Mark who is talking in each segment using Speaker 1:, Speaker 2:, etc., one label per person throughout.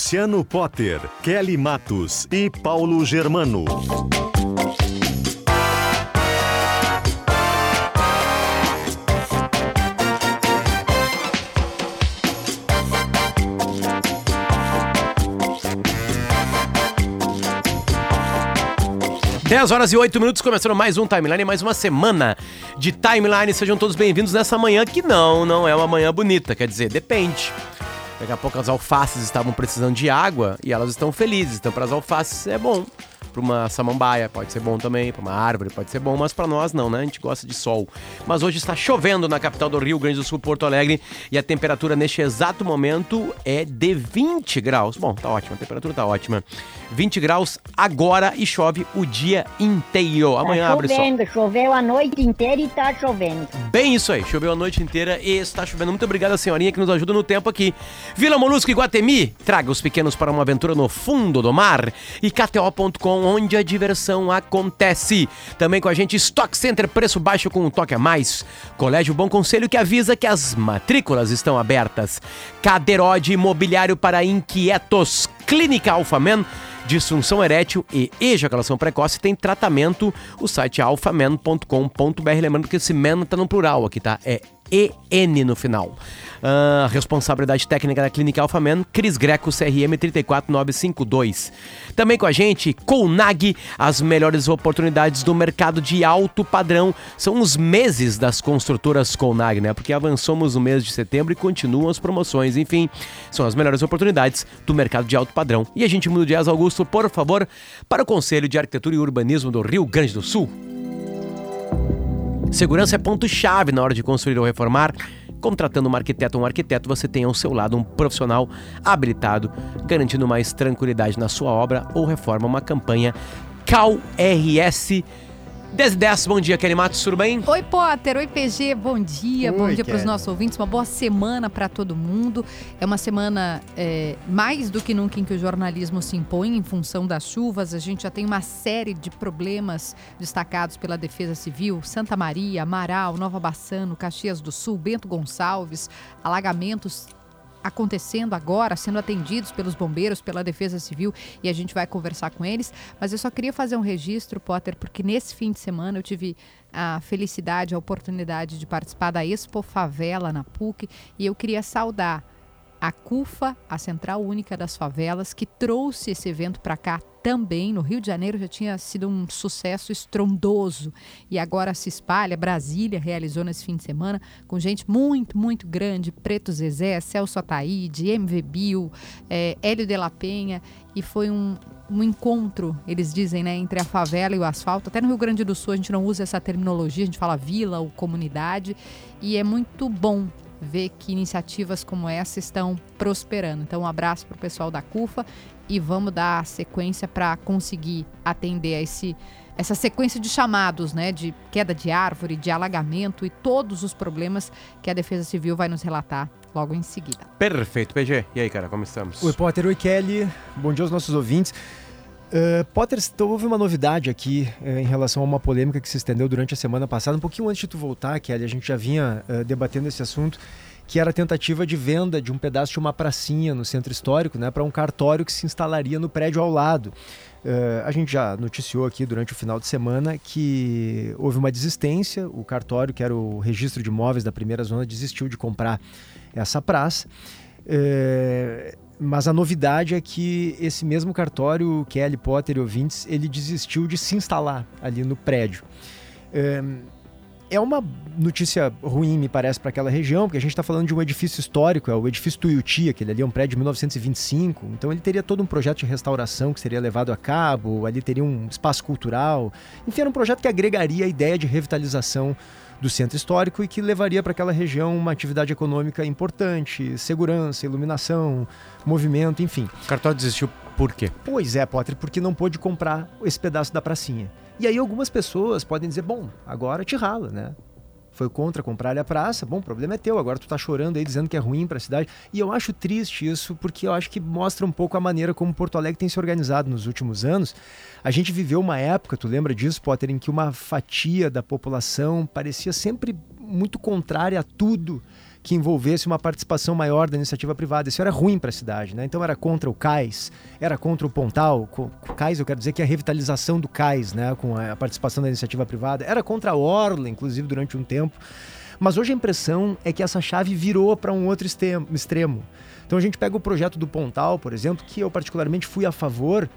Speaker 1: Luciano Potter, Kelly Matos e Paulo Germano.
Speaker 2: Dez horas e oito minutos, começando mais um Timeline, mais uma semana de Timeline. Sejam todos bem-vindos nessa manhã que não, não é uma manhã bonita, quer dizer, depende. Daqui a pouco as alfaces estavam precisando de água e elas estão felizes. Então, para as alfaces é bom. Para uma samambaia pode ser bom também, para uma árvore pode ser bom, mas para nós não, né? A gente gosta de sol. Mas hoje está chovendo na capital do Rio Grande do Sul, Porto Alegre, e a temperatura neste exato momento é de 20 graus. Bom, tá ótima, a temperatura tá ótima. 20 graus agora e chove o dia inteiro. Amanhã
Speaker 3: tá
Speaker 2: abre sol.
Speaker 3: chovendo, choveu a noite inteira e tá chovendo.
Speaker 2: Bem isso aí, choveu a noite inteira e está chovendo. Muito obrigado, senhorinha, que nos ajuda no tempo aqui. Vila Molusco Iguatemi, traga os pequenos para uma aventura no fundo do mar. E KTO.com, onde a diversão acontece. Também com a gente, Stock Center, preço baixo com um toque a mais. Colégio Bom Conselho que avisa que as matrículas estão abertas. Cadeirode Imobiliário para Inquietos. Clínica Alfamen disfunção erétil e ejaculação precoce tem tratamento. O site é alfaman.com.br. Lembrando que esse man tá no plural aqui, tá? É EN no final. Uh, responsabilidade técnica da Clínica Alfaman, Cris Greco, CRM 34952. Também com a gente, Colnag, as melhores oportunidades do mercado de alto padrão. São os meses das construtoras Colnag, né? Porque avançamos no mês de setembro e continuam as promoções. Enfim, são as melhores oportunidades do mercado de alto padrão. E a gente muda Jazz Augusto, por favor, para o Conselho de Arquitetura e Urbanismo do Rio Grande do Sul. Segurança é ponto-chave na hora de construir ou reformar. Contratando um arquiteto ou um arquiteto, você tem ao seu lado um profissional habilitado, garantindo mais tranquilidade na sua obra ou reforma. Uma campanha CalRS 10 10, bom dia, Kelly Matos, tudo bem?
Speaker 4: Oi, Potter. Oi, PG. Bom dia.
Speaker 5: Oi,
Speaker 4: bom dia para os nossos ouvintes. Uma boa semana para todo mundo. É uma semana é, mais do que nunca em que o jornalismo se impõe em função das chuvas. A gente já tem uma série de problemas destacados pela Defesa Civil. Santa Maria, Amaral, Nova Bassano, Caxias do Sul, Bento Gonçalves, alagamentos acontecendo agora, sendo atendidos pelos bombeiros, pela Defesa Civil, e a gente vai conversar com eles. Mas eu só queria fazer um registro, Potter, porque nesse fim de semana eu tive a felicidade, a oportunidade de participar da Expo Favela na PUC, e eu queria saudar a CUFA, a Central Única das Favelas, que trouxe esse evento para cá também. No Rio de Janeiro já tinha sido um sucesso estrondoso e agora se espalha. Brasília realizou nesse fim de semana com gente muito, muito grande: Preto Zezé, Celso Ataíde, MV Bill, eh, Hélio de la Penha. E foi um, um encontro, eles dizem, né, entre a favela e o asfalto. Até no Rio Grande do Sul a gente não usa essa terminologia, a gente fala vila ou comunidade. E é muito bom ver que iniciativas como essa estão prosperando. Então, um abraço para o pessoal da CUFA e vamos dar sequência para conseguir atender a esse, essa sequência de chamados, né, de queda de árvore, de alagamento e todos os problemas que a Defesa Civil vai nos relatar logo em seguida.
Speaker 2: Perfeito, PG. E aí, cara, como estamos?
Speaker 5: Oi, Potter. Oi, Kelly. Bom dia aos nossos ouvintes. Uh, Potter, então, houve uma novidade aqui uh, em relação a uma polêmica que se estendeu durante a semana passada. Um pouquinho antes de tu voltar, Kelly, a gente já vinha uh, debatendo esse assunto, que era a tentativa de venda de um pedaço de uma pracinha no centro histórico né, para um cartório que se instalaria no prédio ao lado. A gente já noticiou aqui durante o final de semana que houve uma desistência, o cartório, que era o registro de imóveis da primeira zona, desistiu de comprar essa praça. Uh, mas a novidade é que esse mesmo cartório, Kelly Potter e ouvintes, ele desistiu de se instalar ali no prédio. Uh, é uma notícia ruim, me parece, para aquela região, porque a gente está falando de um edifício histórico, é o edifício Tuiuti, aquele ali é um prédio de 1925, então ele teria todo um projeto de restauração que seria levado a cabo, ali teria um espaço cultural, enfim, era um projeto que agregaria a ideia de revitalização do centro histórico e que levaria para aquela região uma atividade econômica importante, segurança, iluminação, movimento, enfim.
Speaker 2: O cartório desistiu Por quê?
Speaker 5: Pois é, Potter, porque não pôde comprar esse pedaço da pracinha. E aí algumas pessoas podem dizer, bom, agora te rala, né? Foi contra comprar a praça, bom, o problema é teu, agora tu tá chorando aí dizendo que é ruim para a cidade. E eu acho triste isso, porque eu acho que mostra um pouco a maneira como Porto Alegre tem se organizado nos últimos anos. A gente viveu uma época, tu lembra disso, Potter, em que uma fatia da população parecia sempre muito contrária a tudo que envolvesse uma participação maior da iniciativa privada. Isso era ruim para a cidade, né? Então era contra o cais, era contra o Pontal. O cais, eu quero dizer que é a revitalização do cais, né? Com a participação da iniciativa privada. Era contra a Orla, inclusive, durante um tempo. Mas hoje a impressão é que essa chave virou para um outro extremo. Então a gente pega o projeto do Pontal, por exemplo, que eu particularmente fui a favor.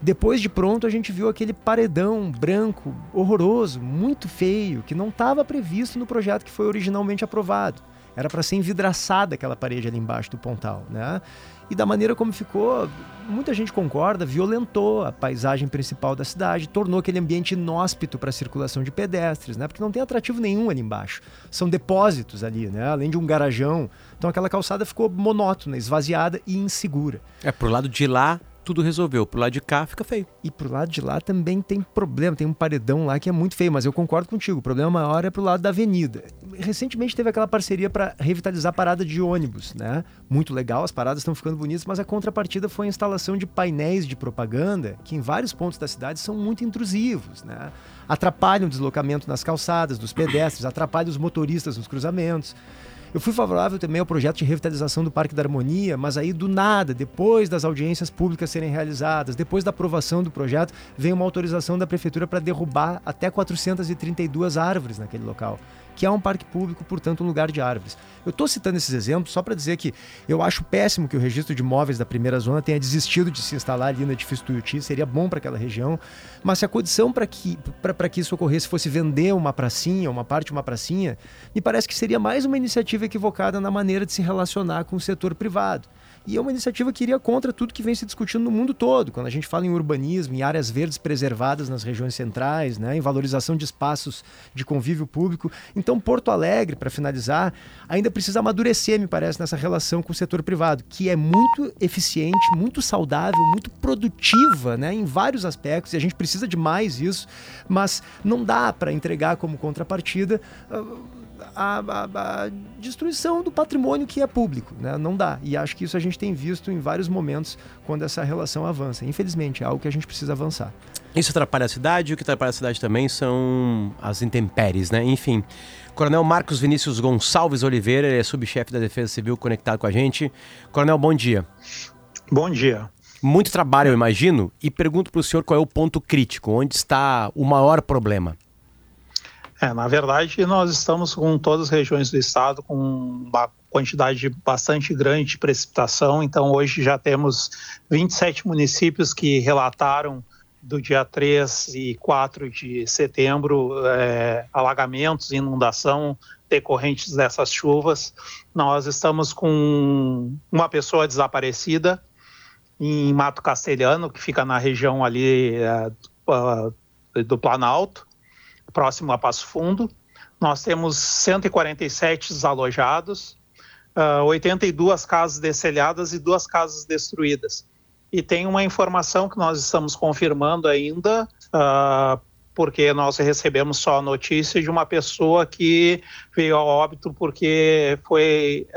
Speaker 5: Depois de pronto, a gente viu aquele paredão branco, horroroso, muito feio, que não estava previsto no projeto que foi originalmente aprovado. Era para ser envidraçada aquela parede ali embaixo do pontal, né? E da maneira como ficou, muita gente concorda, violentou a paisagem principal da cidade, tornou aquele ambiente inóspito para a circulação de pedestres, né? Porque não tem atrativo nenhum ali embaixo. São depósitos ali, né? Além de um garajão. Então aquela calçada ficou monótona, esvaziada e insegura.
Speaker 2: É, pro lado de lá tudo resolveu. Pro lado de cá fica feio.
Speaker 5: E pro lado de lá também tem problema, tem um paredão lá que é muito feio, mas eu concordo contigo. O problema maior é pro lado da avenida. Recentemente teve aquela parceria para revitalizar a parada de ônibus, né? Muito legal, as paradas estão ficando bonitas, mas a contrapartida foi a instalação de painéis de propaganda que em vários pontos da cidade são muito intrusivos, né? Atrapalham o deslocamento nas calçadas dos pedestres, atrapalham os motoristas nos cruzamentos. Eu fui favorável também ao projeto de revitalização do Parque da Harmonia, mas aí do nada, depois das audiências públicas serem realizadas, depois da aprovação do projeto, vem uma autorização da prefeitura para derrubar até 432 árvores naquele local que é um parque público, portanto, um lugar de árvores. Eu estou citando esses exemplos só para dizer que eu acho péssimo que o registro de imóveis da primeira zona tenha desistido de se instalar ali no edifício Tuiuti, seria bom para aquela região, mas se a condição para que, que isso ocorresse fosse vender uma pracinha, uma parte de uma pracinha, me parece que seria mais uma iniciativa equivocada na maneira de se relacionar com o setor privado. E é uma iniciativa que iria contra tudo que vem se discutindo no mundo todo. Quando a gente fala em urbanismo, em áreas verdes preservadas nas regiões centrais, né, em valorização de espaços de convívio público. Então, Porto Alegre, para finalizar, ainda precisa amadurecer, me parece, nessa relação com o setor privado, que é muito eficiente, muito saudável, muito produtiva né, em vários aspectos, e a gente precisa de mais isso, mas não dá para entregar como contrapartida. Uh, a, a, a, destruição do patrimônio que é público. Né? Não dá. E acho que isso a gente tem visto em vários momentos quando essa relação avança. Infelizmente, é algo que a gente precisa avançar.
Speaker 2: Isso atrapalha a cidade, o que atrapalha a cidade também são as intempéries, né? Enfim. Coronel Marcos Vinícius Gonçalves Oliveira, ele é subchefe da Defesa Civil, conectado com a gente. Coronel, bom dia.
Speaker 6: Bom dia.
Speaker 2: Muito trabalho, eu imagino, e pergunto para o senhor qual é o ponto crítico, onde está o maior problema?
Speaker 6: É, na verdade, nós estamos com todas as regiões do estado com uma quantidade bastante grande de precipitação, então hoje já temos 27 municípios que relataram do dia 3 e 4 de setembro é, alagamentos, inundação decorrentes dessas chuvas. Nós estamos com uma pessoa desaparecida em Mato Castelhano, que fica na região ali é, do Planalto próximo a Passo Fundo. Nós temos 147 desalojados, uh, ah, 82 casas descelhadas e duas casas destruídas. E tem uma informação que nós estamos confirmando ainda, porque nós recebemos só a notícia de uma pessoa que veio ao óbito porque foi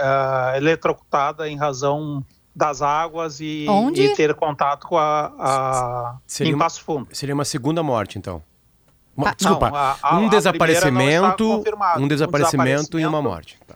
Speaker 6: eletrocutada em razão das águas e, e ter contato com a, a
Speaker 2: seria
Speaker 6: em Passo Fundo.
Speaker 2: Uma, seria uma segunda morte, então? Uma, desculpa, não, a, a, um desaparecimento, um desaparecimento um e uma morte. Tá.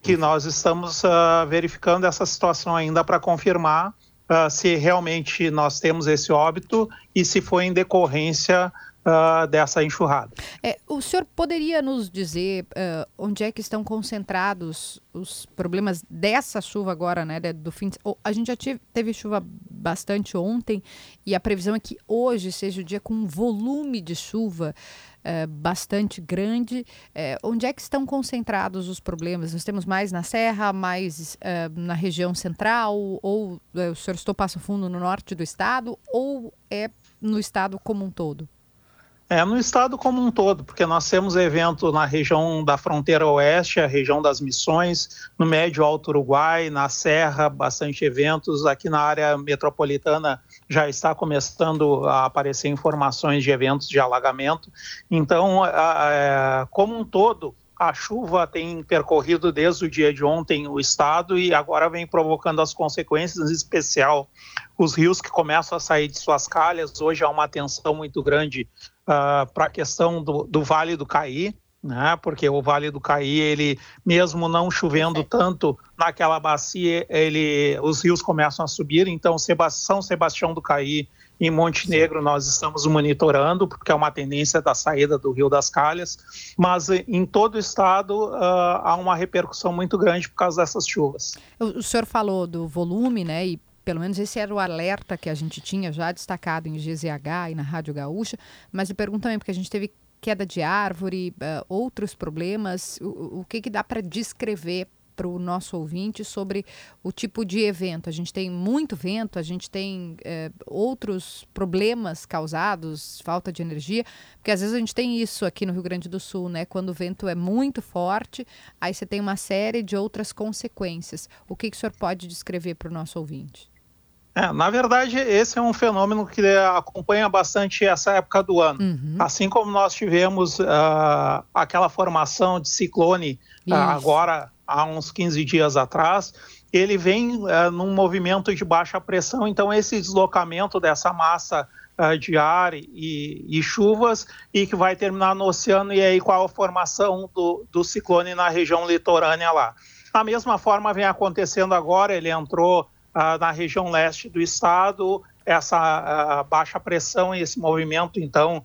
Speaker 6: Que nós estamos uh, verificando essa situação ainda para confirmar uh, se realmente nós temos esse óbito e se foi em decorrência Uh, dessa enxurrada.
Speaker 4: É, o senhor poderia nos dizer uh, onde é que estão concentrados os problemas dessa chuva agora, né? Do fim de... A gente já tive, teve chuva bastante ontem e a previsão é que hoje seja o dia com um volume de chuva uh, bastante grande. onde é que estão concentrados os problemas? Nós temos mais na Serra, mais na região central, ou o senhor estou passo fundo no norte do estado, ou é no estado como um todo?
Speaker 6: É, no estado como um todo, porque nós temos evento na região da fronteira oeste, a região das Missões, no Médio Alto Uruguai, na Serra, bastante eventos. Aqui na área metropolitana já está começando a aparecer informações de eventos de alagamento. Então, como um todo, a chuva tem percorrido desde o dia de ontem o estado e agora vem provocando as consequências, em especial os rios que começam a sair de suas calhas. Hoje há uma atenção muito grande uh, para a questão do, do, Vale do Caí, né? porque o Vale do Caí, ele mesmo não chovendo tanto naquela bacia, ele, os rios começam a subir. Então, São Sebastião do Caí em Montenegro nós estamos monitorando, porque é uma tendência da saída do Rio das Calhas, mas em todo o estado uh, há uma repercussão muito grande por causa dessas chuvas.
Speaker 4: O, senhor falou do volume, né? E pelo menos esse era o alerta que a gente tinha já destacado em GZH e na Rádio Gaúcha, mas eu pergunto também, porque a gente teve queda de árvore, uh, outros problemas, o, o que, que dá para descrever para o nosso ouvinte sobre o tipo de evento. A gente tem muito vento, a gente tem é, outros problemas causados, falta de energia, porque às vezes a gente tem isso aqui no Rio Grande do Sul, né? Quando o vento é muito forte, aí você tem uma série de outras consequências. O que, que o senhor pode descrever para o nosso ouvinte?
Speaker 6: É, na verdade, esse é um fenômeno que acompanha bastante essa época do ano. Uhum. Assim como nós tivemos uh, aquela formação de ciclone uh, agora há uns 15 dias atrás, ele vem uh, num movimento de baixa pressão, então esse deslocamento dessa massa uh, de ar e, e, chuvas e que vai terminar no oceano e aí qual a formação do, do ciclone na região litorânea lá. Da mesma forma vem acontecendo agora, ele entrou uh, na região leste do estado, essa baixa pressão e esse movimento então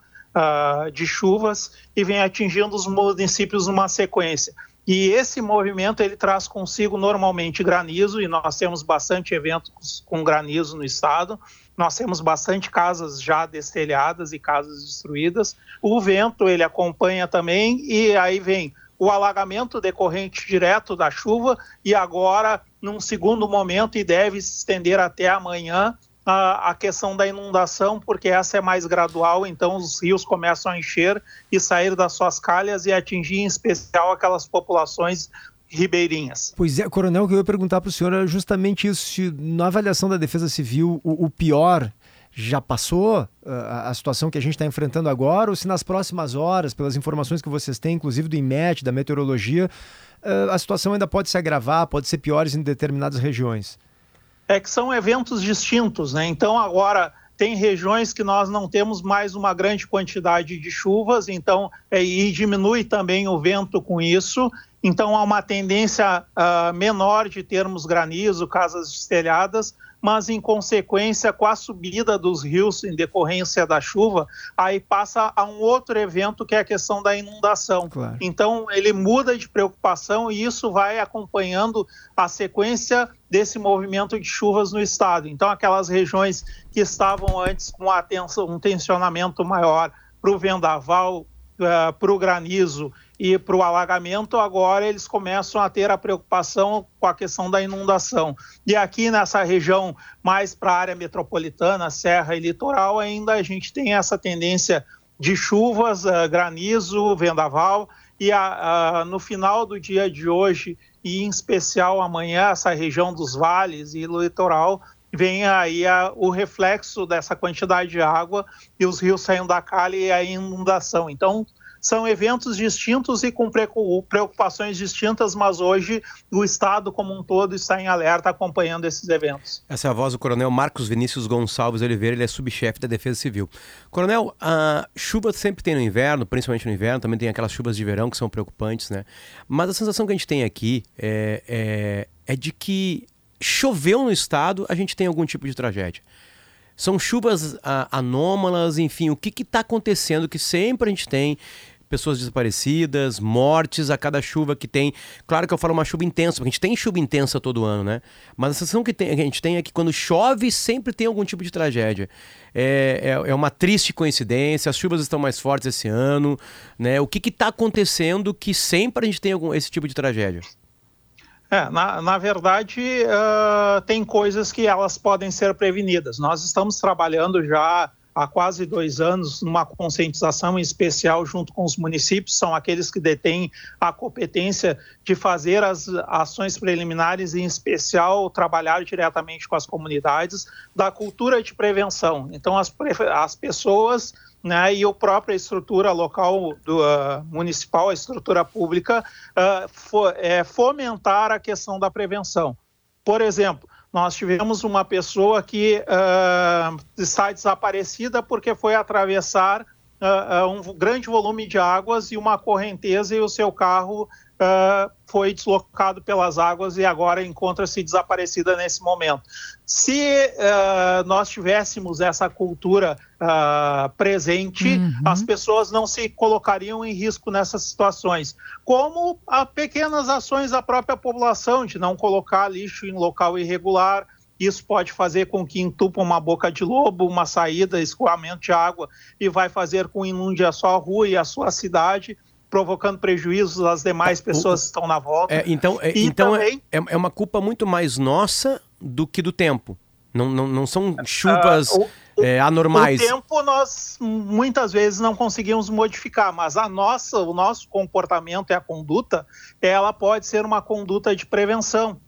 Speaker 6: de chuvas e vem atingindo os municípios numa sequência. E esse movimento ele traz consigo normalmente granizo e nós temos bastante eventos com granizo no estado. Nós temos bastante casas já destelhadas e casas destruídas. O vento ele acompanha também e aí vem o alagamento decorrente direto da chuva e agora num segundo momento e deve se estender até amanhã a, a questão da inundação, porque essa é mais gradual, então os rios começam a encher e sair das suas calhas e atingir em especial aquelas populações ribeirinhas.
Speaker 5: Pois é, coronel, o que eu ia perguntar para o senhor era justamente isso, se na avaliação da Defesa Civil o, o pior já passou a, situação que a gente está enfrentando agora, ou se nas próximas horas, pelas informações que vocês têm, inclusive do IMET, da meteorologia, a situação ainda pode se agravar, pode ser pior em determinadas regiões?
Speaker 6: É que são eventos distintos, né? Então agora tem regiões que nós não temos mais uma grande quantidade de chuvas, então é, e diminui também o vento com isso. Então há uma tendência uh, menor de termos granizo, casas destelhadas, mas em consequência, com a subida dos rios em decorrência da chuva, aí passa a um outro evento que é a questão da inundação. Claro. Então, ele muda de preocupação e isso vai acompanhando a sequência desse movimento de chuvas no estado. Então, aquelas regiões que estavam antes com atenção, um tensionamento maior para o vendaval, uh, para o granizo e para o alagamento, agora eles começam a ter a preocupação com a questão da inundação. E aqui nessa região mais para a área metropolitana, serra e litoral, ainda a gente tem essa tendência de chuvas, uh, granizo, vendaval, e a, uh, no final do dia de hoje, e em especial amanhã, essa região dos vales e litoral, vem aí a, o reflexo dessa quantidade de água e os rios saindo da calha e a inundação. Então, são eventos distintos e com preocupações distintas, mas hoje o Estado como um todo está em alerta acompanhando esses eventos.
Speaker 2: Essa é a voz do Coronel Marcos Vinícius Gonçalves Oliveira, ele é subchefe da Defesa Civil. Coronel, a chuva sempre tem no inverno, principalmente no inverno, também tem aquelas chuvas de verão que são preocupantes, né? Mas a sensação que a gente tem aqui é, é, é de que choveu no estado, a gente tem algum tipo de tragédia. São chuvas ah, anômalas, enfim, o que está acontecendo que sempre a gente tem pessoas desaparecidas, mortes a cada chuva que tem. Claro que eu falo uma chuva intensa, porque a gente tem chuva intensa todo ano, né? Mas a sensação que, tem, que a gente tem é que quando chove sempre tem algum tipo de tragédia. É, é, é uma triste coincidência, as chuvas estão mais fortes esse ano, né? O que está acontecendo que sempre a gente tem algum, esse tipo de tragédia?
Speaker 6: É, na, na verdade, uh, tem coisas que elas podem ser prevenidas. Nós estamos trabalhando já há quase dois anos numa conscientização especial junto com os municípios, são aqueles que detêm a competência de fazer as ações preliminares, em especial trabalhar diretamente com as comunidades, da cultura de prevenção. Então, as, as pessoas né, e a própria estrutura local do, uh, municipal, a estrutura pública, uh, é, fomentar a questão da prevenção. Por exemplo, nós tivemos uma pessoa que uh, está desaparecida porque foi atravessar um grande volume de águas e uma correnteza e o seu carro uh, foi deslocado pelas águas e agora encontra-se desaparecida nesse momento. Se uh, nós tivéssemos essa cultura uh, presente, uhum. as pessoas não se colocariam em risco nessas situações. Como a pequenas ações da própria população, de não colocar lixo em local irregular, isso pode fazer com que entupa uma boca de lobo, uma saída, escoamento de água e vai fazer com que inunde a sua rua e a sua cidade provocando prejuízos às demais pessoas que estão na volta.
Speaker 2: É, então é, então é, também... é, é, uma culpa muito mais nossa do que do tempo. Não, não, não são chuvas uh, o, é, anormais.
Speaker 6: O tempo nós muitas vezes não conseguimos modificar, mas a nossa, o nosso comportamento e a conduta, ela pode ser uma conduta de prevenção.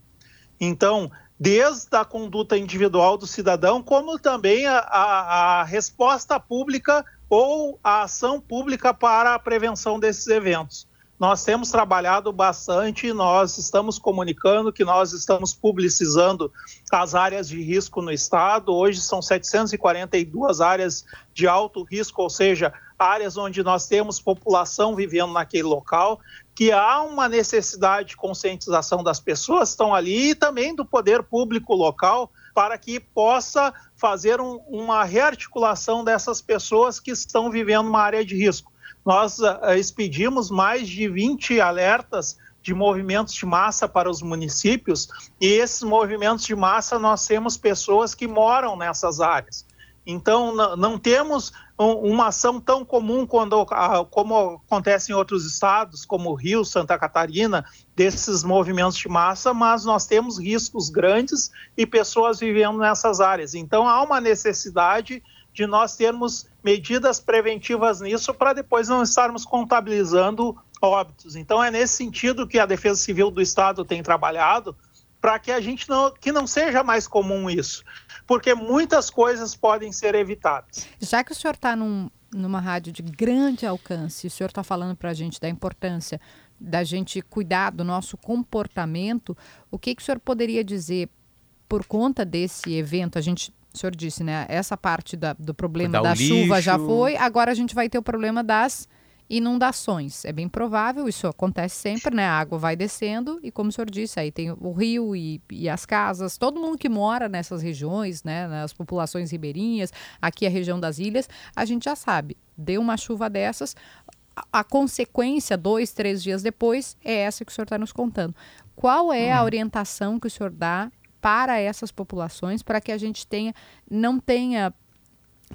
Speaker 6: Então, desde a conduta individual do cidadão, como também a, a, a resposta pública ou a ação pública para a prevenção desses eventos. Nós temos trabalhado bastante, nós estamos comunicando que nós estamos publicizando as áreas de risco no estado. Hoje são 742 áreas de alto risco, ou seja, áreas onde nós temos população vivendo naquele local, que há uma necessidade de conscientização das pessoas que estão ali e também do poder público local para que possa fazer um, uma rearticulação dessas pessoas que estão vivendo uma área de risco. Nós uh, expedimos mais de 20 alertas de movimentos de massa para os municípios e esses movimentos de massa nós temos pessoas que moram nessas áreas. Então, não temos uma ação tão comum quando, como acontece em outros estados, como Rio, Santa Catarina, desses movimentos de massa, mas nós temos riscos grandes e pessoas vivendo nessas áreas. Então, há uma necessidade de nós termos medidas preventivas nisso para depois não estarmos contabilizando óbitos. Então, é nesse sentido que a Defesa Civil do Estado tem trabalhado para que a gente não, que não seja mais comum isso porque muitas coisas podem ser evitadas.
Speaker 4: Já que o senhor está num, numa rádio de grande alcance, o senhor está falando para a gente da importância da gente cuidar do nosso comportamento, o que, que o senhor poderia dizer por conta desse evento? A gente o senhor disse, né? Essa parte da, do problema da chuva já foi, agora a gente vai ter o problema das inundações. É bem provável, isso acontece sempre, né? A água vai descendo e, como o senhor disse, aí tem o rio e, e as casas, todo mundo que mora nessas regiões, né? Nas populações ribeirinhas, aqui a região das ilhas, a gente já sabe, deu uma chuva dessas, a, a consequência, dois, três dias depois, é essa que o senhor está nos contando. Qual é a uhum. orientação que o senhor dá para essas populações para que a gente tenha, não tenha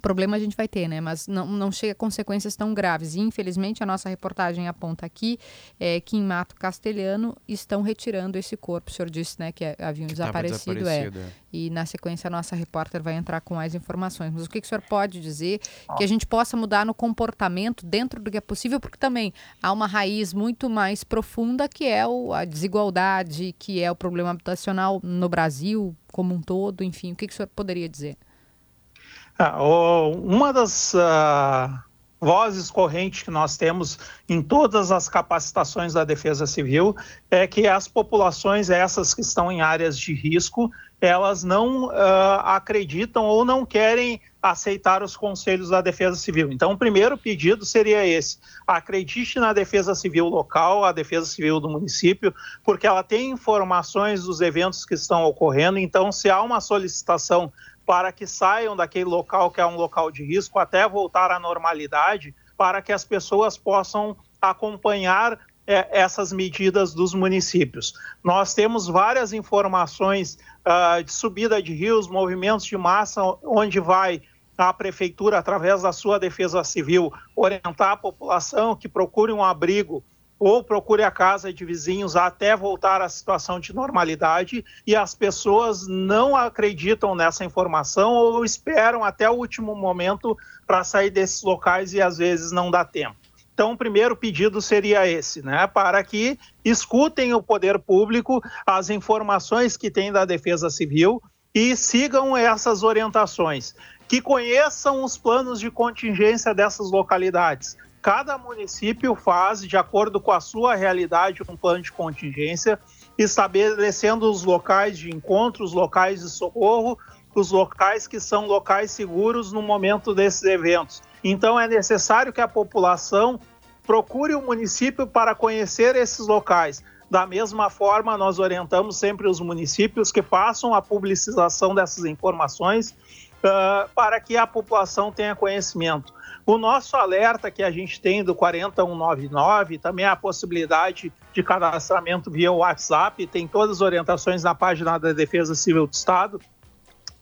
Speaker 4: problema a gente vai ter, né? Mas não, não chega a consequências tão graves. E, infelizmente, a nossa reportagem aponta aqui é, que em Mato Castelhano estão retirando esse corpo. O senhor disse né, que haviam desaparecido. desaparecido é. é. E, na sequência, a nossa repórter vai entrar com mais informações. Mas o que, que o senhor pode dizer que a gente possa mudar no comportamento dentro do que é possível? Porque também há uma raiz muito mais profunda que é o, a desigualdade, que é o problema habitacional no Brasil como um todo. Enfim, o que, que o senhor poderia dizer?
Speaker 6: Ah, uma das uh, vozes correntes que nós temos em todas as capacitações da Defesa Civil é que as populações, essas que estão em áreas de risco, elas não uh, acreditam ou não querem aceitar os conselhos da Defesa Civil. Então, o primeiro pedido seria esse: acredite na Defesa Civil local, a Defesa Civil do município, porque ela tem informações dos eventos que estão ocorrendo. Então, se há uma solicitação para que saiam daquele local que é um local de risco até voltar à normalidade, para que as pessoas possam acompanhar é, essas medidas dos municípios. Nós temos várias informações uh, de subida de rios, movimentos de massa, onde vai a prefeitura, através da sua defesa civil, orientar a população que procure um abrigo ou procure a casa de vizinhos até voltar à situação de normalidade e as pessoas não acreditam nessa informação ou esperam até o último momento para sair desses locais e às vezes não dá tempo. Então, o primeiro pedido seria esse, né? Para que escutem o poder público, as informações que tem da Defesa Civil e sigam essas orientações. Que conheçam os planos de contingência dessas localidades Cada município faz, de acordo com a sua realidade, um plano de contingência, estabelecendo os locais de encontro, os locais de socorro, os locais que são locais seguros no momento desses eventos. Então, é necessário que a população procure o município para conhecer esses locais. Da mesma forma, nós orientamos sempre os municípios que façam a publicização dessas informações uh, para que a população tenha conhecimento. O nosso alerta que a gente tem do 40199, também a possibilidade de cadastramento via WhatsApp, tem todas as orientações na página da Defesa Civil do Estado.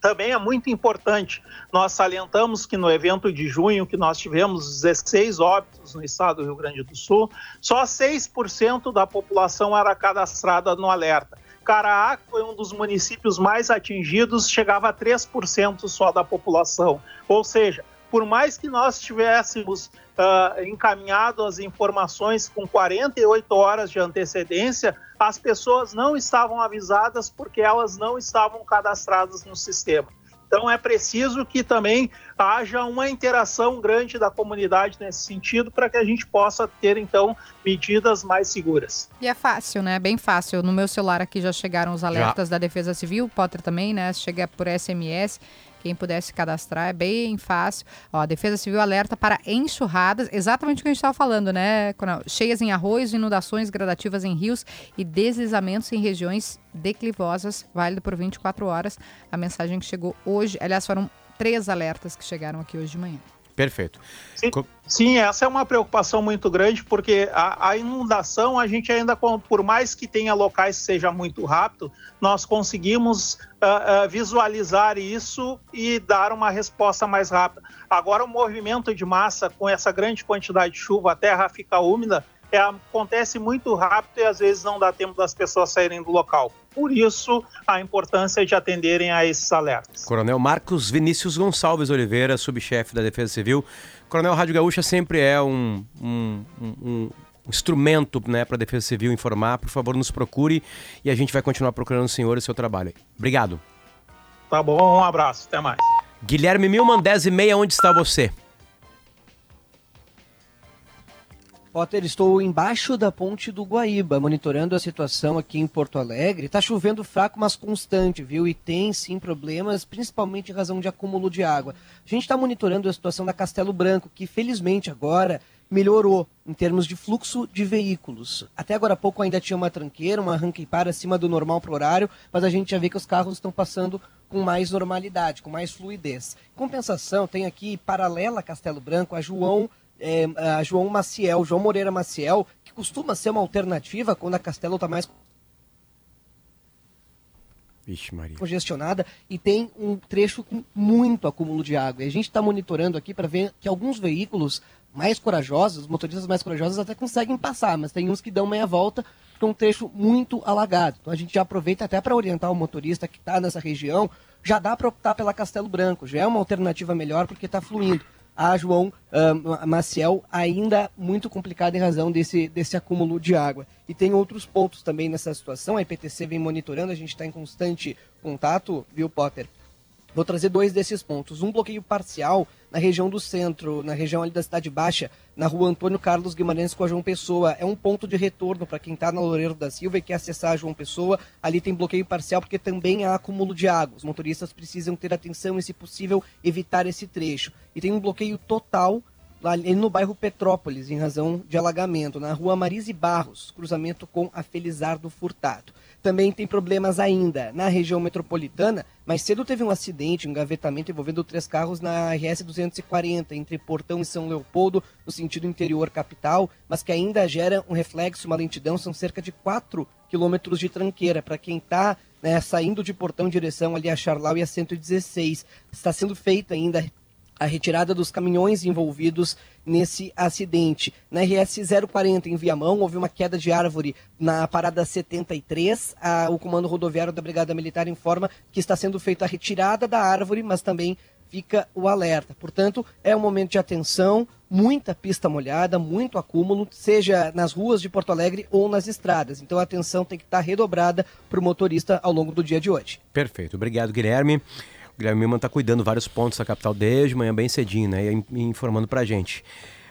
Speaker 6: Também é muito importante, nós salientamos que no evento de junho, que nós tivemos 16 óbitos no estado do Rio Grande do Sul, só 6% da população era cadastrada no alerta. Caraá foi um dos municípios mais atingidos, chegava a 3% só da população. Ou seja, por mais que nós tivéssemos uh, encaminhado as informações com 48 horas de antecedência, as pessoas não estavam avisadas porque elas não estavam cadastradas no sistema. Então é preciso que também haja uma interação grande da comunidade nesse sentido para que a gente possa ter então medidas mais seguras.
Speaker 4: E é fácil, né? Bem fácil. No meu celular aqui já chegaram os alertas já. da Defesa Civil, Potter também, né? Chega por SMS. Quem pudesse cadastrar é bem fácil. Ó, a Defesa Civil alerta para enxurradas, exatamente o que a gente estava falando, né? Cheias em arroz, inundações gradativas em rios e deslizamentos em regiões declivosas, válido por 24 horas. A mensagem que chegou hoje, aliás, foram três alertas que chegaram aqui hoje de manhã.
Speaker 2: Perfeito.
Speaker 6: Sim, sim, essa é uma preocupação muito grande, porque a, a, inundação, a gente ainda, por mais que tenha locais que seja muito rápido, nós conseguimos uh, uh, visualizar isso e dar uma resposta mais rápida. Agora, o movimento de massa, com essa grande quantidade de chuva, a terra fica úmida, é, acontece muito rápido e às vezes não dá tempo das pessoas saírem do local. Por isso, a importância de atenderem a esses alertas.
Speaker 2: Coronel Marcos Vinícius Gonçalves Oliveira, subchefe da Defesa Civil. Coronel Rádio Gaúcha sempre é um, um, um, um instrumento né, para a Defesa Civil informar. Por favor, nos procure e a gente vai continuar procurando o senhor e seu trabalho. Obrigado.
Speaker 6: Tá bom, um abraço, até mais.
Speaker 2: Guilherme Milman, 10 e meia, onde está você?
Speaker 7: Potter, estou embaixo da ponte do Guaíba, monitorando a situação aqui em Porto Alegre. Está chovendo fraco, mas constante, viu? E tem sim problemas, principalmente em razão de acúmulo de água. A gente está monitorando a situação da Castelo Branco, que felizmente agora melhorou em termos de fluxo de veículos. Até agora há pouco ainda tinha uma tranqueira, uma arranque para acima do normal para horário, mas a gente já vê que os carros estão passando com mais normalidade, com mais fluidez. Compensação, tem aqui paralela a Castelo Branco a João é, a João Maciel, João Moreira Maciel, que costuma ser uma alternativa quando a Castelo está mais
Speaker 2: Vixe, Maria.
Speaker 7: congestionada e tem um trecho com muito acúmulo de água. E a gente está monitorando aqui para ver que alguns veículos mais corajosos, motoristas mais corajosos até conseguem passar, mas tem uns que dão meia volta com um trecho muito alagado. Então a gente já aproveita até para orientar o motorista que está nessa região, já dá para optar pela Castelo Branco, já é uma alternativa melhor porque está fluindo a João uh, Maciel ainda muito complicada em razão desse, desse acúmulo de água. E tem outros pontos também nessa situação, a IPTC vem monitorando, a gente está em constante contato, viu, Potter? Vou trazer dois desses pontos. Um bloqueio parcial na região do centro, na região ali da Cidade Baixa, na rua Antônio Carlos Guimarães com a João Pessoa. É um ponto de retorno para quem está na Loureiro da Silva e quer acessar a João Pessoa. Ali tem bloqueio parcial porque também há acúmulo de água. Os motoristas precisam ter atenção e, se possível, evitar esse trecho. E tem um bloqueio total ali no bairro Petrópolis, em razão de alagamento, na rua Marise Barros, cruzamento com a Felizardo Furtado também tem problemas ainda na região metropolitana. Mais cedo teve um acidente, um engavetamento envolvendo três carros na RS 240 entre Portão e São Leopoldo, no sentido interior capital, mas que ainda gera um reflexo, uma lentidão. São cerca de 4 quilômetros de tranqueira para quem está né, saindo de Portão em direção ali a Charlau e a 116. Está sendo feita ainda a retirada dos caminhões envolvidos nesse acidente. Na RS 040 em Viamão, houve uma queda de árvore na parada 73. A, o comando rodoviário da Brigada Militar informa que está sendo feita a retirada da árvore, mas também fica o alerta. Portanto, é um momento de atenção, muita pista molhada, muito acúmulo, seja nas ruas de Porto Alegre ou nas estradas. Então a atenção tem que estar redobrada para o motorista ao longo do dia de hoje.
Speaker 2: Perfeito. Obrigado, Guilherme. Guilherme Milman está cuidando vários pontos da capital desde manhã bem cedinho, né? E informando para a gente.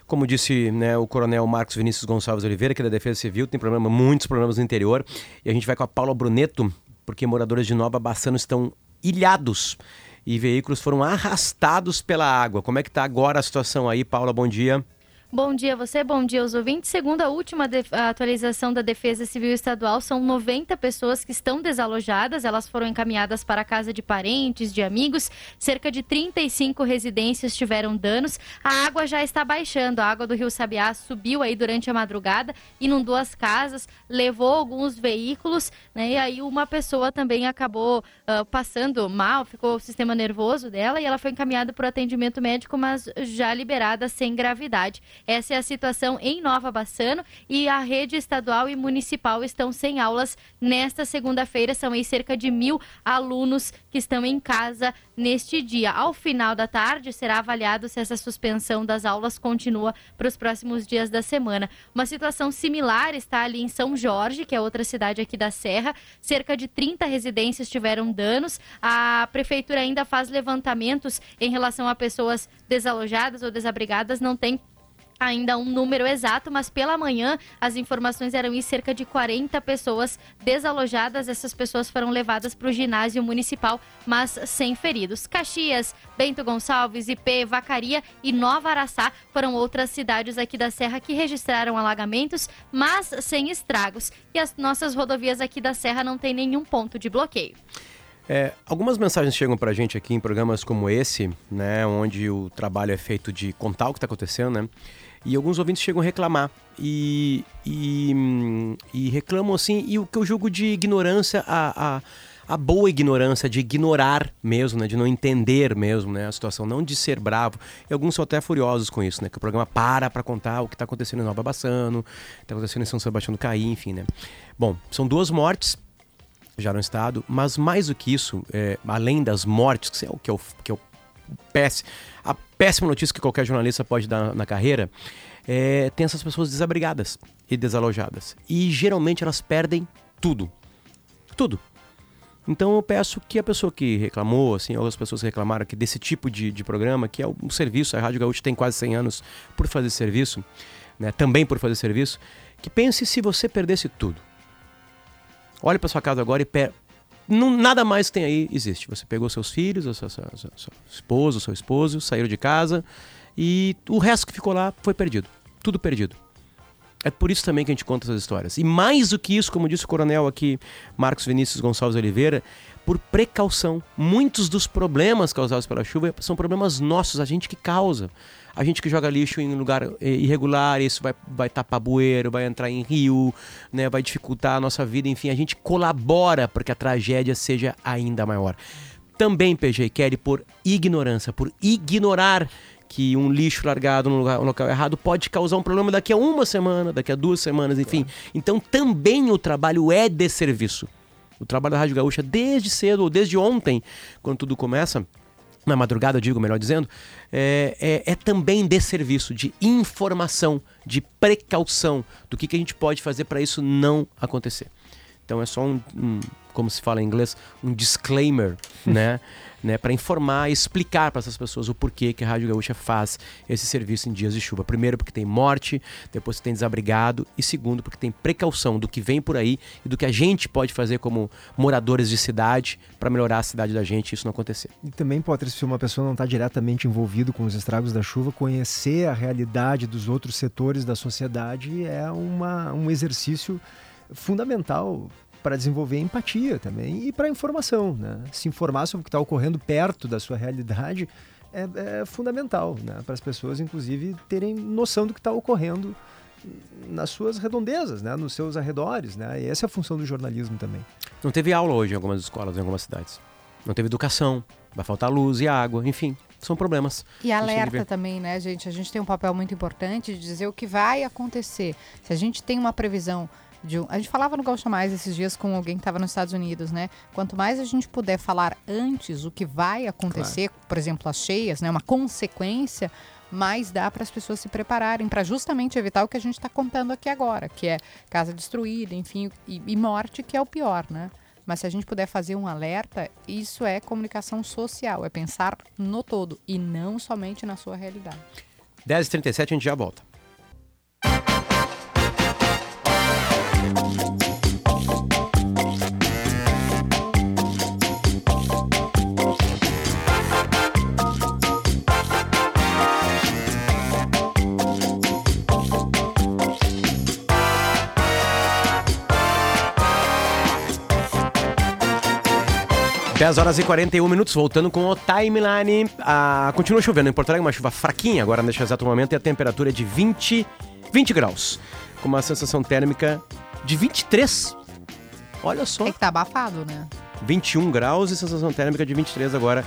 Speaker 2: Como disse né, o coronel Marcos Vinícius Gonçalves Oliveira, que é da Defesa Civil, tem problema, muitos problemas no interior. E a gente vai com a Paula Bruneto, porque moradores de Nova Bassano estão ilhados e veículos foram arrastados pela água. Como é que está agora a situação aí, Paula? Bom dia.
Speaker 8: Bom dia a você, bom dia aos ouvintes. Segundo a última atualização da Defesa Civil Estadual, são 90 pessoas que estão desalojadas. Elas foram encaminhadas para a casa de parentes, de amigos. Cerca de 35 residências tiveram danos. A água já está baixando. A água do Rio Sabiá subiu aí durante a madrugada, inundou as casas, levou alguns veículos, né? E aí uma pessoa também acabou uh, passando mal, ficou o sistema nervoso dela e ela foi encaminhada para atendimento médico, mas já liberada sem gravidade. Essa é a situação em Nova Bassano e a rede estadual e municipal estão sem aulas nesta segunda-feira. São aí cerca de mil alunos que estão em casa neste dia. Ao final da tarde, será avaliado se essa suspensão das aulas continua para os próximos dias da semana. Uma situação similar está ali em São Jorge, que é outra cidade aqui da Serra. Cerca de 30 residências tiveram danos. A prefeitura ainda faz levantamentos em relação a pessoas desalojadas ou desabrigadas. Não tem ainda um número exato, mas pela manhã as informações eram em cerca de 40 pessoas desalojadas. Essas pessoas foram levadas para o ginásio municipal, mas sem feridos. Caxias, Bento Gonçalves, IP, Vacaria e Nova Araçá foram outras cidades aqui da Serra que registraram alagamentos, mas sem estragos. E as nossas rodovias aqui da Serra não têm nenhum ponto de bloqueio.
Speaker 2: É, algumas mensagens chegam para a gente aqui em programas como esse, né, onde o trabalho é feito de contar o que está acontecendo, né? E alguns ouvintes chegam a reclamar. E, e, e reclamam assim, e o que eu julgo de ignorância, a, a, a, boa ignorância, de ignorar mesmo, né? De não entender mesmo, né? A situação, não de ser bravo. E alguns são até furiosos com isso, né? Que o programa para para contar o que está acontecendo em Nova Bassano, está acontecendo em São Sebastião do Caí, enfim, né? Bom, são duas mortes já no estado, mas mais do que isso, é, além das mortes, que é o que é o, que é o péssimo, a péssima notícia que qualquer jornalista pode dar na carreira, é, tem essas pessoas desabrigadas e desalojadas. E geralmente elas perdem tudo. Tudo. Então eu peço que a pessoa que reclamou, assim, ou as pessoas que reclamaram aqui desse tipo de, de programa, que é um serviço, a Rádio Gaúcha tem quase 100 anos por fazer serviço, né, também por fazer serviço, que pense se você perdesse tudo. Olhe para sua casa agora e não, nada mais que tem aí existe. Você pegou seus filhos, seu, seu, seu, seu esposo, seu esposo, saíram de casa e o resto que ficou lá foi perdido. Tudo perdido. É por isso também que a gente conta essas histórias. E mais do que isso, como disse o coronel aqui, Marcos Vinícius Gonçalves Oliveira, por precaução. Muitos dos problemas causados pela chuva são problemas nossos, a gente que causa. A gente que joga lixo em lugar eh, irregular, isso vai, vai tapar bueiro, vai entrar em rio, né, vai dificultar a nossa vida, enfim, a gente colabora para que a tragédia seja ainda maior. Também, PG Kelly, por ignorância, por ignorar que um lixo largado no, lugar, no local errado pode causar um problema daqui a uma semana, daqui a duas semanas, enfim. Então também o trabalho é de serviço. O trabalho da Rádio Gaúcha desde cedo, ou desde ontem, quando tudo começa, na madrugada, digo, melhor dizendo, é, é, é, também de serviço, de informação, de precaução do que, que a gente pode fazer para isso não acontecer. Então é só um, um, como se fala em inglês, um disclaimer, né? né, para informar e explicar para essas pessoas o porquê que a Rádio Gaúcha faz esse serviço em dias de chuva. Primeiro, porque tem morte, depois tem desabrigado, e segundo, porque tem precaução do que vem por aí e do que a gente pode fazer como moradores de cidade para melhorar a cidade da gente e isso não acontecer.
Speaker 5: E também, Potter, se uma pessoa não está diretamente envolvido com os estragos da chuva, conhecer a realidade dos outros setores da sociedade é uma, um exercício fundamental para desenvolver empatia também e para informação. Né? Se informar sobre o que está ocorrendo perto da sua realidade é, é fundamental né? para as pessoas, inclusive, terem noção do que está ocorrendo nas suas redondezas, né? nos seus arredores. Né? E essa é a função do jornalismo também.
Speaker 2: Não teve aula hoje em algumas escolas, em algumas cidades. Não teve educação, vai faltar luz e água, enfim. são problemas.
Speaker 4: E alerta também, né, gente? A gente tem um papel muito importante de dizer o que vai acontecer. Se a gente tem uma previsão um... A gente falava no Gaúcha Mais esses dias com alguém que estava nos Estados Unidos, né? Quanto mais a gente puder falar antes o que vai acontecer, por exemplo, as cheias, né? Uma consequência, mais dá para as pessoas se prepararem para justamente evitar o que a gente está contando aqui agora, que é casa destruída, enfim, e, e morte, que é o pior, né? Mas se a gente puder fazer um alerta, isso é comunicação social, é pensar no todo e não somente na sua realidade.
Speaker 2: 10h37, a gente já volta. Dez horas e 41 minutos, voltando com o timeline. Ah, continua chovendo em Porto Alegre, uma chuva fraquinha agora neste exato momento, e a temperatura é de 20, 20 graus, com uma sensação térmica de 23. Olha só.
Speaker 4: É que tá abafado, né?
Speaker 2: 21 graus e sensação térmica de 23 agora.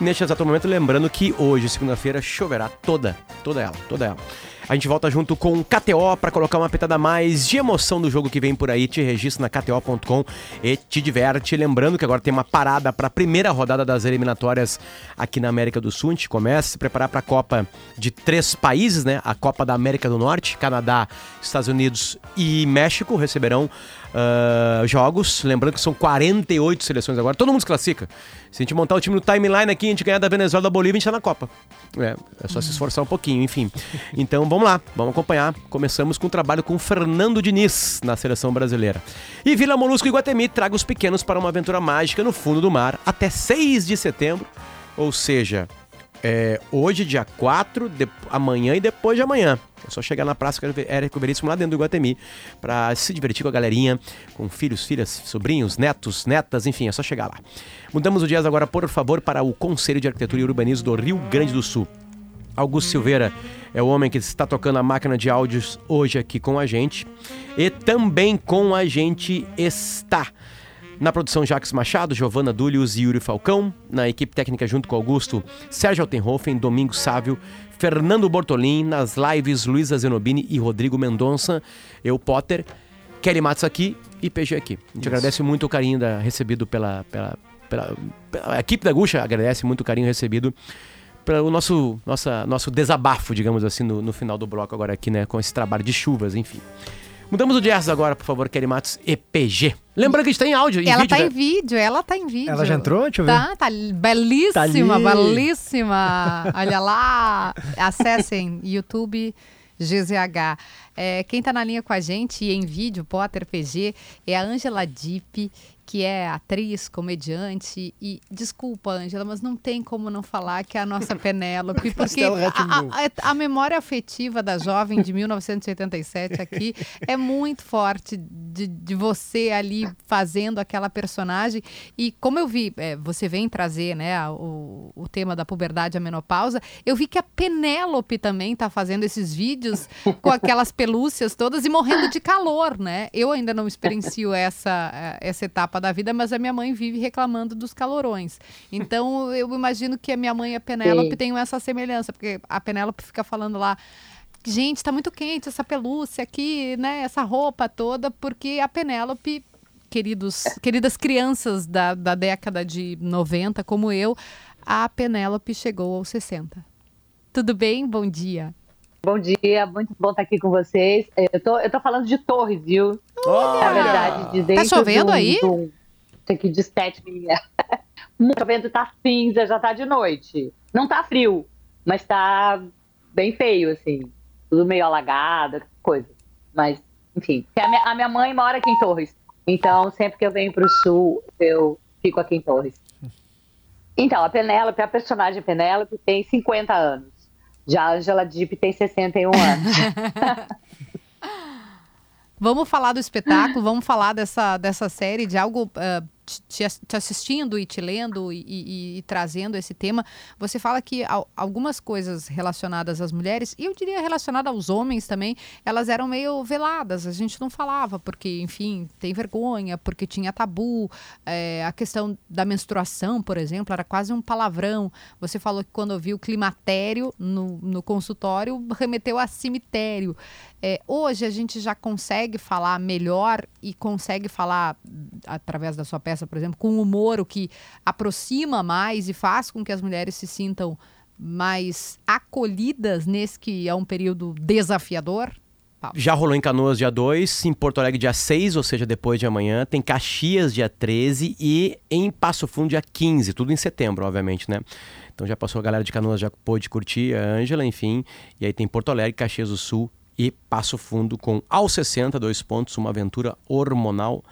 Speaker 2: Neste exato momento, lembrando que hoje, segunda-feira, choverá toda, toda ela, toda ela. A gente volta junto com o KTO para colocar uma pitada mais de emoção do jogo que vem por aí. Te registra na KTO.com e te diverte. Lembrando que agora tem uma parada para a primeira rodada das eliminatórias aqui na América do Sul. A gente começa a se preparar para a Copa de três países, né? A Copa da América do Norte, Canadá, Estados Unidos e México receberão ah, jogos. Lembrando que são 48 seleções agora. Todo mundo se classifica. Se a gente montar o time no timeline aqui, a gente ganhar da Venezuela, da Bolívia, a gente tá na Copa. É, é só se esforçar um pouquinho, enfim. Então vamos lá, vamos acompanhar. Começamos com o trabalho com Fernando Diniz na seleção brasileira. E Vila Molusco e Guatemi traga os pequenos para uma aventura mágica no fundo do mar até 6 de setembro. Ou seja, é, hoje, dia 4, de- amanhã e depois de amanhã. É só chegar na Praça Érico Veríssimo lá dentro do Guatemi para se divertir com a galerinha, com filhos, filhas, sobrinhos, netos, netas, enfim, é só chegar lá. Mudamos o dias agora, por favor, para o Conselho de Arquitetura e Urbanismo do Rio Grande do Sul. Augusto Silveira é o homem que está tocando a máquina de áudios hoje aqui com a gente. E também com a gente está na produção Jacques Machado, Giovana Dúlios e Yuri Falcão. Na equipe técnica junto com Augusto, Sérgio Altenhofen, Domingo Sávio, Fernando Bortolim. Nas lives, Luísa Zenobini e Rodrigo Mendonça. Eu, Potter, Kelly Matos aqui e PG aqui. A gente agradece muito o carinho da- recebido pela, pela, pela, pela- A equipe da Guxa agradece muito o carinho recebido para o nosso, nossa, nosso desabafo, digamos assim, no, no final do bloco agora aqui, né? Com esse trabalho de chuvas, enfim. Mudamos o jazz agora, por favor, Kelly Matos e PG. Lembrando que a gente tá em áudio, em
Speaker 4: ela
Speaker 2: vídeo,
Speaker 4: tá
Speaker 2: né?
Speaker 4: em vídeo, ela tá em vídeo.
Speaker 5: Ela já entrou? Deixa eu ver.
Speaker 4: Tá, tá belíssima,
Speaker 5: Tá
Speaker 4: belíssima. Olha lá. Acessem YouTube GZH. É, quem tá na linha com a gente e em vídeo, Potter PG, é a Ângela Dipp, que é atriz, comediante e desculpa, Ângela, mas não tem como não falar que é a nossa Penélope, porque a, a- a memória afetiva da jovem de 1987 aqui é muito forte de, de você ali fazendo aquela personagem. E como eu vi, é, você vem trazer né, o, o tema da puberdade a menopausa, eu vi que a Penélope também está fazendo esses vídeos com aquelas pelúcias todas e morrendo de calor, né? Eu ainda não experiencio essa, eh, essa etapa da vida, mas a minha mãe vive reclamando dos calorões. Então eu imagino que a minha mãe e a Penélope tenham essa semelhança, porque a Penélope fica falando lá. Gente, tá muito quente essa pelúcia aqui, né? Essa roupa toda, porque a Penélope, queridos, queridas crianças da, da década de 90, como eu, a Penélope chegou aos 60. Tudo bem? Bom dia.
Speaker 9: Bom dia, muito bom estar aqui com vocês. Eu tô, eu tô falando de Torres, viu? Na verdade, de dentro
Speaker 4: Tá chovendo
Speaker 9: do-
Speaker 4: aí?
Speaker 9: do- Isso aqui de estética minha. Muito chovendo, tá cinza, já tá de noite. Não tá frio, mas tá bem feio, assim. Tudo meio alagado, coisa. Mas, enfim. A minha, a minha mãe mora aqui em Torres. Então, sempre que eu venho pro sul, eu fico aqui em Torres. Então, a Penélope, a personagem Penélope, tem 50 anos. Já Angela Dipp tem 61 anos.
Speaker 4: Vamos falar do espetáculo, vamos falar dessa, dessa série, de algo ah, te, te assistindo e te lendo e, e, e, trazendo esse tema, você fala que algumas coisas relacionadas às mulheres, e eu diria relacionada aos homens também, elas eram meio veladas, a gente não falava, porque, enfim, tem vergonha, porque tinha tabu, é, a questão da menstruação, por exemplo, era quase um palavrão. Você falou que quando ouviu climatério no, no consultório, remeteu a cemitério. É, hoje a gente já consegue falar melhor e consegue falar, através da sua peça, por exemplo, com humor, o que aproxima mais e faz com que as mulheres se sintam mais acolhidas nesse que é um período desafiador?
Speaker 2: Já rolou em Canoas dia 2, em Porto Alegre dia 6, ou seja, depois de amanhã. Tem Caxias dia 13 e em Passo Fundo dia 15, tudo em setembro, obviamente, né? Então já passou a galera de Canoas, já pôde curtir, a Ângela, enfim. E aí tem Porto Alegre, Caxias do Sul e Passo Fundo com Aos 60, dois pontos, uma aventura hormonal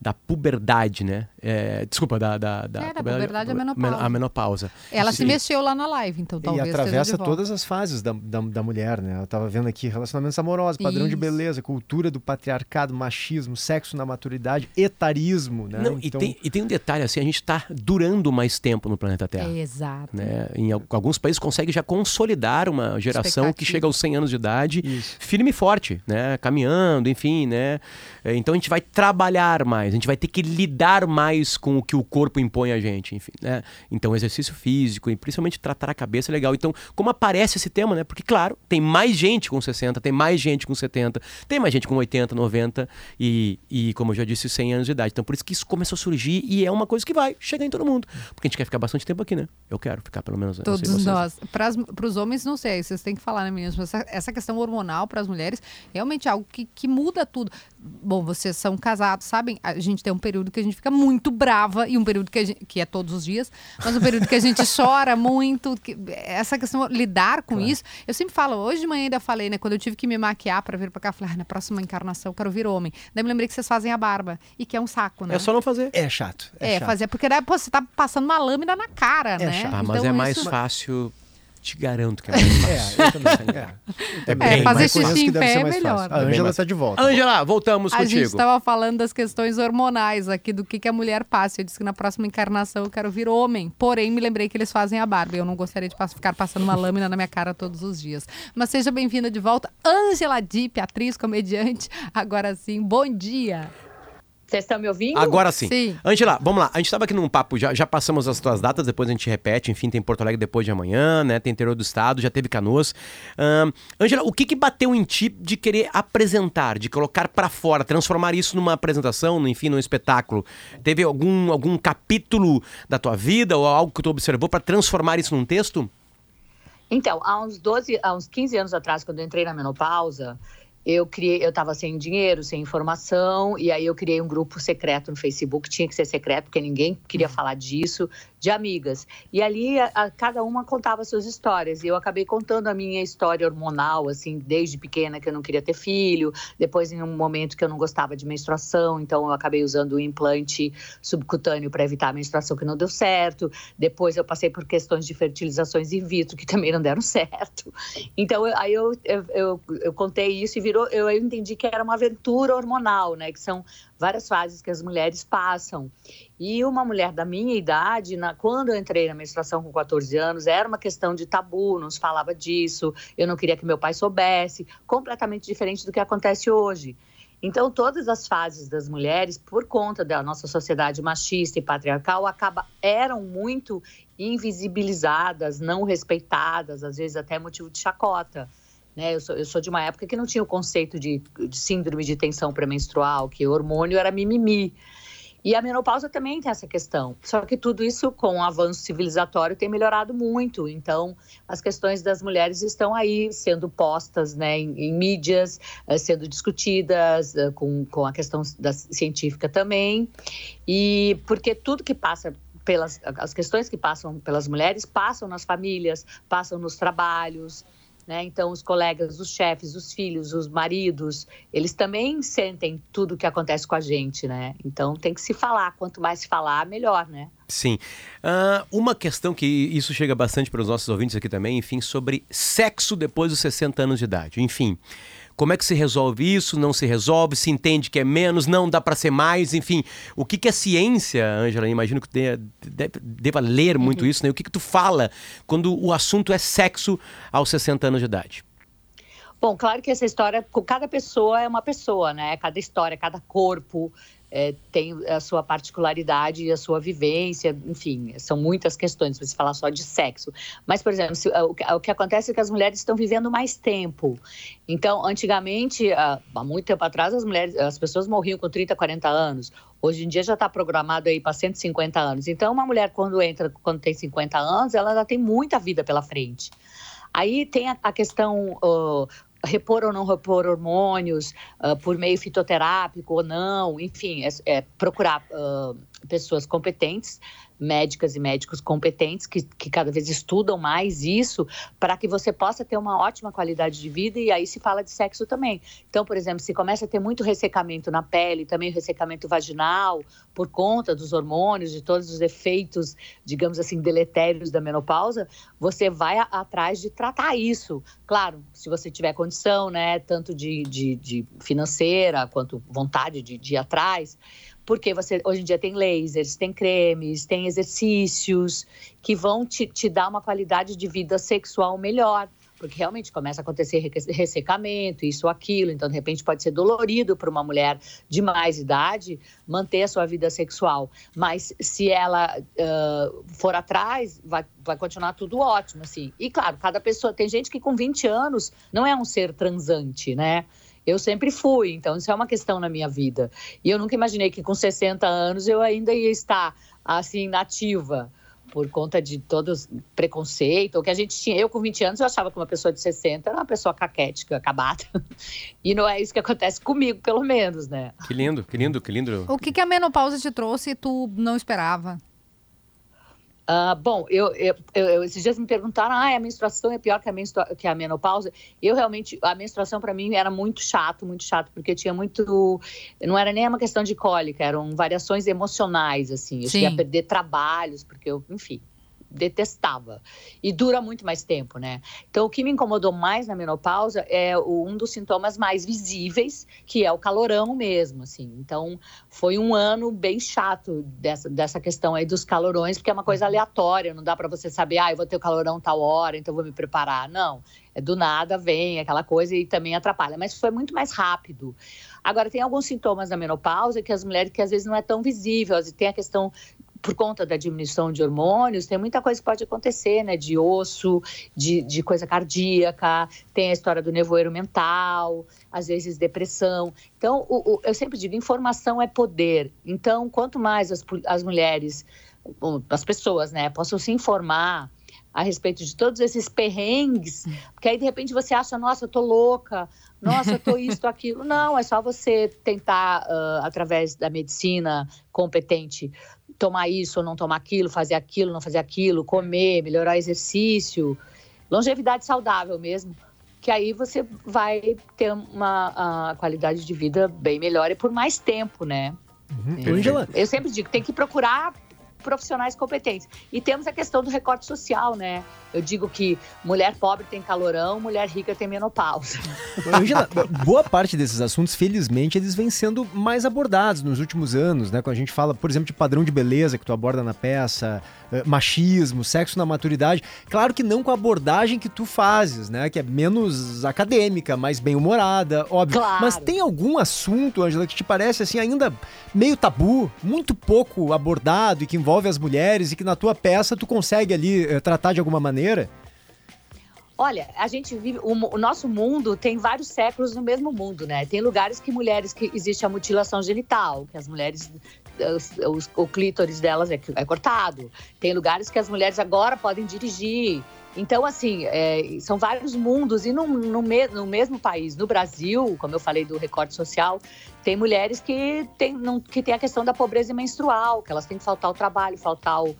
Speaker 2: da puberdade, né? É, desculpa, da, da, da,
Speaker 4: é, da puberdade, à menopausa.
Speaker 2: A menopausa.
Speaker 4: Ela Sim. se mexeu lá na live, então talvez
Speaker 5: E atravessa todas as fases da, da, da mulher, né? Eu estava vendo aqui relacionamentos amorosos, padrão Isso. de beleza, cultura do patriarcado, machismo, sexo na maturidade, etarismo, né?
Speaker 2: Não, então... e, tem, e tem um detalhe, assim, a gente está durando mais tempo no planeta Terra.
Speaker 4: É, exato.
Speaker 2: Né? Em alguns países consegue já consolidar uma geração que chega aos 100 anos de idade, Isso. firme e forte, né? Caminhando, enfim, né? É, então a gente vai trabalhar mais, a gente vai ter que lidar mais com o que o corpo impõe a gente, enfim, né? Então, exercício físico e principalmente tratar a cabeça é legal. Então, como aparece esse tema, né? Porque, claro, tem mais gente com 60, tem mais gente com 70, tem mais gente com 80, 90 e, e como eu já disse, 100 anos de idade. Então, por isso que isso começou a surgir e é uma coisa que vai chegar em todo mundo. Porque a gente quer ficar bastante tempo aqui, né? Eu quero ficar pelo menos.
Speaker 4: Todos nós. Para os homens, não sei, vocês têm que falar, né, meninas? Essa, essa questão hormonal para as mulheres realmente é algo que, que muda tudo. Bom, vocês são casados, sabem? A gente tem um período que a gente fica muito brava e um período que, gente, que é todos os dias, mas um período que a gente chora muito. Que, essa questão, lidar com claro. isso. Eu sempre falo, hoje de manhã ainda falei, né? Quando eu tive que me maquiar para vir para cá, eu falei, ah, na próxima encarnação eu quero vir homem. Daí me lembrei que vocês fazem a barba e que é um saco, né?
Speaker 2: É só não fazer.
Speaker 5: É chato.
Speaker 4: É,
Speaker 5: é chato.
Speaker 4: fazer, porque daí, pô, você tá passando uma lâmina na cara, é né?
Speaker 2: Chato. Ah, mas então, é mais isso... fácil te garanto que é mais fácil.
Speaker 5: é, eu também. É,
Speaker 4: é, bem, é fazer xixi em pé é melhor.
Speaker 5: A Ângela está de volta.
Speaker 2: Ângela, voltamos
Speaker 4: a
Speaker 2: contigo.
Speaker 4: A gente estava falando das questões hormonais aqui, do que, que a mulher passa. Eu disse que na próxima encarnação eu quero vir homem. Porém, me lembrei que eles fazem a barba. Eu não gostaria de ficar passando uma lâmina na minha cara todos os dias. Mas seja bem-vinda de volta, Ângela Dipp, atriz, comediante. Agora sim, bom dia.
Speaker 9: Vocês estão me ouvindo?
Speaker 2: Agora sim.
Speaker 4: Sim.
Speaker 2: Angela, vamos lá. A gente estava aqui num papo, já, já passamos as tuas datas, depois a gente repete. Enfim, tem Porto Alegre depois de amanhã, né? Tem interior do estado, já teve Canoas. Um, Angela, o que que bateu em ti de querer apresentar, de colocar para fora, transformar isso numa apresentação, enfim, num espetáculo? Teve algum, algum capítulo da tua vida ou algo que tu observou para transformar isso num texto?
Speaker 9: Então, há uns 12, há uns 15 anos atrás, quando eu entrei na menopausa, eu criei, eu estava sem dinheiro, sem informação, e aí eu criei um grupo secreto no Facebook, tinha que ser secreto, porque ninguém queria uhum. falar disso de amigas. E ali a, a, cada uma contava suas histórias. E eu acabei contando a minha história hormonal, assim, desde pequena que eu não queria ter filho, depois em um momento que eu não gostava de menstruação, então eu acabei usando o implante subcutâneo para evitar a menstruação que não deu certo. Depois eu passei por questões de fertilizações in vitro que também não deram certo. Então eu, aí eu, eu, eu, eu contei isso e virou, eu entendi que era uma aventura hormonal, né? Que são várias fases que as mulheres passam. E uma mulher da minha idade, na, quando eu entrei na menstruação com 14 anos, era uma questão de tabu, não se falava disso, eu não queria que meu pai soubesse, completamente diferente do que acontece hoje. Então, todas as fases das mulheres, por conta da nossa sociedade machista e patriarcal, acaba, eram muito invisibilizadas, não respeitadas, às vezes até motivo de chacota. Né? Eu, sou, eu sou de uma época que não tinha o conceito de, de síndrome de tensão pré-menstrual, que hormônio era mimimi. E a menopausa também tem essa questão. Só que tudo isso, com o avanço civilizatório, tem melhorado muito. Então, as questões das mulheres estão aí sendo postas né, em, em mídias, eh, sendo discutidas, eh, com, com a questão da científica também. E porque tudo que passa pelas as questões que passam pelas mulheres passam nas famílias, passam nos trabalhos. Né? Então, os colegas, os chefes, os filhos, os maridos, eles também sentem tudo o que acontece com a gente, né? Então, tem que se falar. Quanto mais se falar, melhor, né?
Speaker 2: Sim. Uh, uma questão que isso chega bastante para os nossos ouvintes aqui também, enfim, sobre sexo depois dos 60 anos de idade. Enfim, Como é que se resolve isso? Não se resolve? Se entende que é menos? Não dá para ser mais? Enfim, o que, que é ciência, Ângela? Imagino que deve- deva ler muito isso, né? O que, que tu fala quando o assunto é sexo aos 60 anos de idade?
Speaker 9: Bom, claro que essa história, com cada pessoa é uma pessoa, né? Cada história, cada corpo é, tem a sua particularidade e a sua vivência, enfim, são muitas questões para se falar só de sexo. Mas, por exemplo, se- o, que, o que acontece é que as mulheres estão vivendo mais tempo. Então, antigamente, há há muito tempo atrás, as mulheres, as pessoas morriam com 30, 40 anos. Hoje em dia já está programado aí para 150 anos. Então, uma mulher quando entra, quando tem 50 anos, ela já tem muita vida pela frente. Aí tem a, a questão ah, repor ou não repor hormônios ah, por meio fitoterápico ou não, enfim, é, é procurar ah, pessoas competentes, médicas e médicos competentes que, que cada vez estudam mais isso para que você possa ter uma ótima qualidade de vida e aí se fala de sexo também. Então, por exemplo, se começa a ter muito ressecamento na pele, também ressecamento vaginal por conta dos hormônios, de todos os efeitos, digamos assim, deletérios da menopausa, você vai atrás de tratar isso. Claro, se você tiver condição, né, tanto de, de, de financeira quanto vontade de, de ir atrás, porque você hoje em dia tem lasers, tem cremes, tem exercícios que vão te, te dar uma qualidade de vida sexual melhor. Porque realmente começa a acontecer ressecamento, isso aquilo. Então, de repente, pode ser dolorido para uma mulher de mais idade manter a sua vida sexual. Mas se ela ah, for atrás, vai, vai continuar tudo ótimo, assim. E, claro, cada pessoa... Tem gente que com 20 anos não é um ser transante, né? Eu sempre fui, então isso é uma questão na minha vida. E eu nunca imaginei que com 60 anos eu ainda ia estar assim nativa por conta de todos preconceito, o que a gente tinha. Eu com 20 anos eu achava que uma pessoa de 60 era uma pessoa caquética, acabada. E não é isso que acontece comigo, pelo menos, né?
Speaker 2: Que lindo, que lindo, que lindo.
Speaker 4: O que, que a menopausa te trouxe e tu não esperava?
Speaker 9: Ah, bom, eu, eu- eu- esses dias me perguntaram, ah, a menstruação é pior que a, menstrua- que a menopausa. Eu realmente, a menstruação para mim era muito chato, muito chato, porque tinha muito, não era nem uma questão de cólica, eram variações emocionais, assim. Eu
Speaker 4: Sim.
Speaker 9: a perder trabalhos, porque eu, enfim, detestava. E dura muito mais tempo, né? Então, o que me incomodou mais na menopausa é um dos sintomas mais visíveis, que é o calorão mesmo, assim. Então, foi um ano bem chato dessa, dessa questão aí dos calorões, porque é uma coisa aleatória, não dá para você saber, ah, eu vou ter o calorão tal hora, então vou me preparar. Não, é do nada, vem aquela coisa e também atrapalha. Mas foi muito mais rápido. Agora, tem alguns sintomas da menopausa que as mulheres que às vezes não é tão visível, tem a questão por conta da diminuição de hormônios, tem muita coisa que pode acontecer, né? De osso, de, de coisa cardíaca, tem a história do nevoeiro mental, às vezes depressão. Então, o- o- eu sempre digo, informação é poder. Então, quanto mais as, as mulheres, as pessoas, né, possam se informar a respeito de todos esses perrengues, porque aí de repente você acha, nossa, eu tô louca, nossa, eu tô isso, tô aquilo. Não, é só você tentar, ah, através da medicina competente, tomar isso ou não tomar aquilo, fazer aquilo, não fazer aquilo, comer, melhorar o exercício, longevidade saudável mesmo, que aí você vai ter uma a qualidade de vida bem melhor e por mais tempo, né?
Speaker 5: Uhum. Ângela,
Speaker 9: Eu sempre digo, tem que procurar profissionais competentes. E temos a questão do recorte social, né? Eu digo que mulher pobre tem calorão, mulher rica tem menopausa.
Speaker 5: Angela, boa parte desses assuntos, felizmente, eles vêm sendo mais abordados nos últimos anos, né? Quando a gente fala, por exemplo, de padrão de beleza que tu aborda na peça, eh, machismo, sexo na maturidade. Claro que não com a abordagem que tu fazes, né? Que é menos acadêmica, mais bem-humorada, óbvio.
Speaker 9: Claro.
Speaker 5: Mas tem algum assunto, Angela, que te parece assim ainda meio tabu, muito pouco abordado e que envolve as mulheres e que na tua peça tu consegue ali eh, tratar de alguma maneira?
Speaker 9: Olha, a gente vive. O, o nosso mundo tem vários séculos no mesmo mundo, né? Tem lugares que mulheres que existe a mutilação genital, que as mulheres. os- os- o clítoris delas é, é cortado. Tem lugares que as mulheres agora podem dirigir. Então, assim, é, são vários mundos. E no, no, me- no mesmo país, no Brasil, como eu falei do recorte social, tem mulheres que têm não, que tem a questão da pobreza menstrual, que elas têm que faltar ao trabalho, faltar ao,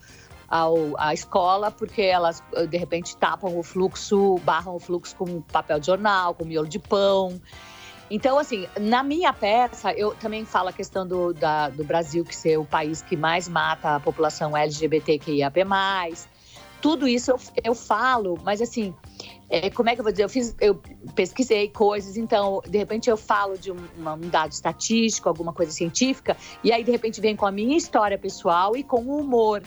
Speaker 9: ao, à escola, porque elas, eh, de repente, tapam o fluxo, barram o fluxo com papel de jornal, com miolo de pão. Então, assim, na minha peça, eu também falo a questão do, da- do Brasil que ser o país que mais mata a população LGBTQIAP+. Tudo isso eu, eu falo, mas assim, é, como é que eu vou dizer? Eu fiz, eu pesquisei coisas, então de repente eu falo de um, um dado estatístico, alguma coisa científica, e aí de repente vem com a minha história pessoal e com o humor.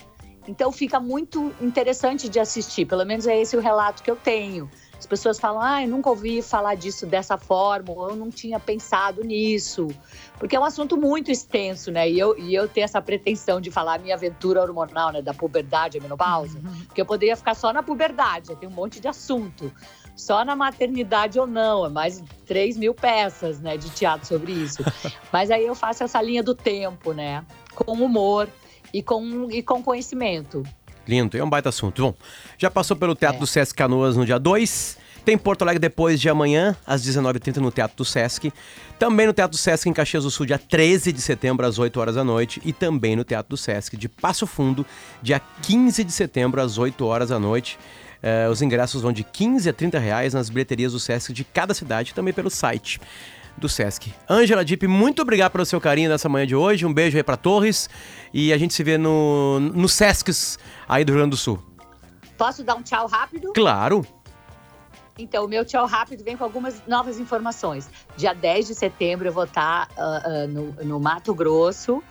Speaker 9: Então fica muito interessante de assistir, pelo menos é esse o relato que eu tenho. As pessoas falam, ah, eu nunca ouvi falar disso dessa forma, ou eu não tinha pensado nisso. Porque é um assunto muito extenso, né? E eu, e eu ter essa pretensão de falar a minha aventura hormonal, né? Da puberdade à menopausa. Porque eu poderia ficar só na puberdade, tem um monte de assunto. Só na maternidade ou não, é mais de 3 mil peças, né? De teatro sobre isso. Mas aí eu faço essa linha do tempo, né? Com humor e com, e com conhecimento.
Speaker 2: Lindo, é um baita assunto. Bom, já passou pelo Teatro do Sesc Canoas no dia 2. Tem Porto Alegre depois de amanhã, às 19h30, no Teatro do Sesc. Também no Teatro do Sesc em Caxias do Sul, dia 13 de setembro, às 8 horas da noite. E também no Teatro do Sesc de Passo Fundo, dia 15 de setembro, às 8 horas da noite. Eh, os ingressos vão de 15 a 30 reais nas bilheterias do Sesc de cada cidade também pelo site do Sesc. Ângela Dipp, muito obrigado pelo seu carinho nessa manhã de hoje. Um beijo aí pra Torres. E a gente se vê no, no Sescs aí do Rio Grande do Sul.
Speaker 9: Posso dar um tchau rápido?
Speaker 2: Claro.
Speaker 9: Então, o meu tchau rápido vem com algumas novas informações. Dia 10 de setembro eu vou estar ah, ah, no, no Mato Grosso,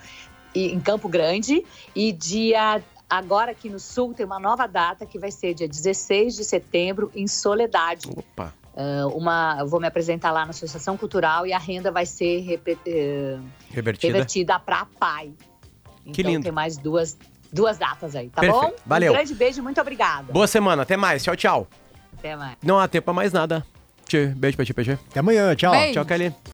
Speaker 9: e, em Campo Grande. E dia. Agora aqui no Sul tem uma nova data que vai ser dia 16 de setembro em Soledade.
Speaker 2: Opa.
Speaker 9: Ah, uma, eu vou me apresentar lá na Associação Cultural e a renda vai ser eh,
Speaker 2: Revertida.
Speaker 9: revertida para a PAI. Então
Speaker 2: Que lindo.
Speaker 9: tem mais duas, duas datas aí, tá
Speaker 2: Perfeito.
Speaker 9: bom?
Speaker 2: Valeu.
Speaker 9: Um grande beijo, muito obrigada.
Speaker 2: Boa semana, até mais. Tchau, tchau.
Speaker 9: Até mais.
Speaker 2: Não há tempo pra mais nada. Beijo pra ti, PG.
Speaker 5: Até amanhã, tchau.
Speaker 4: Beijo.
Speaker 2: Tchau, Kelly.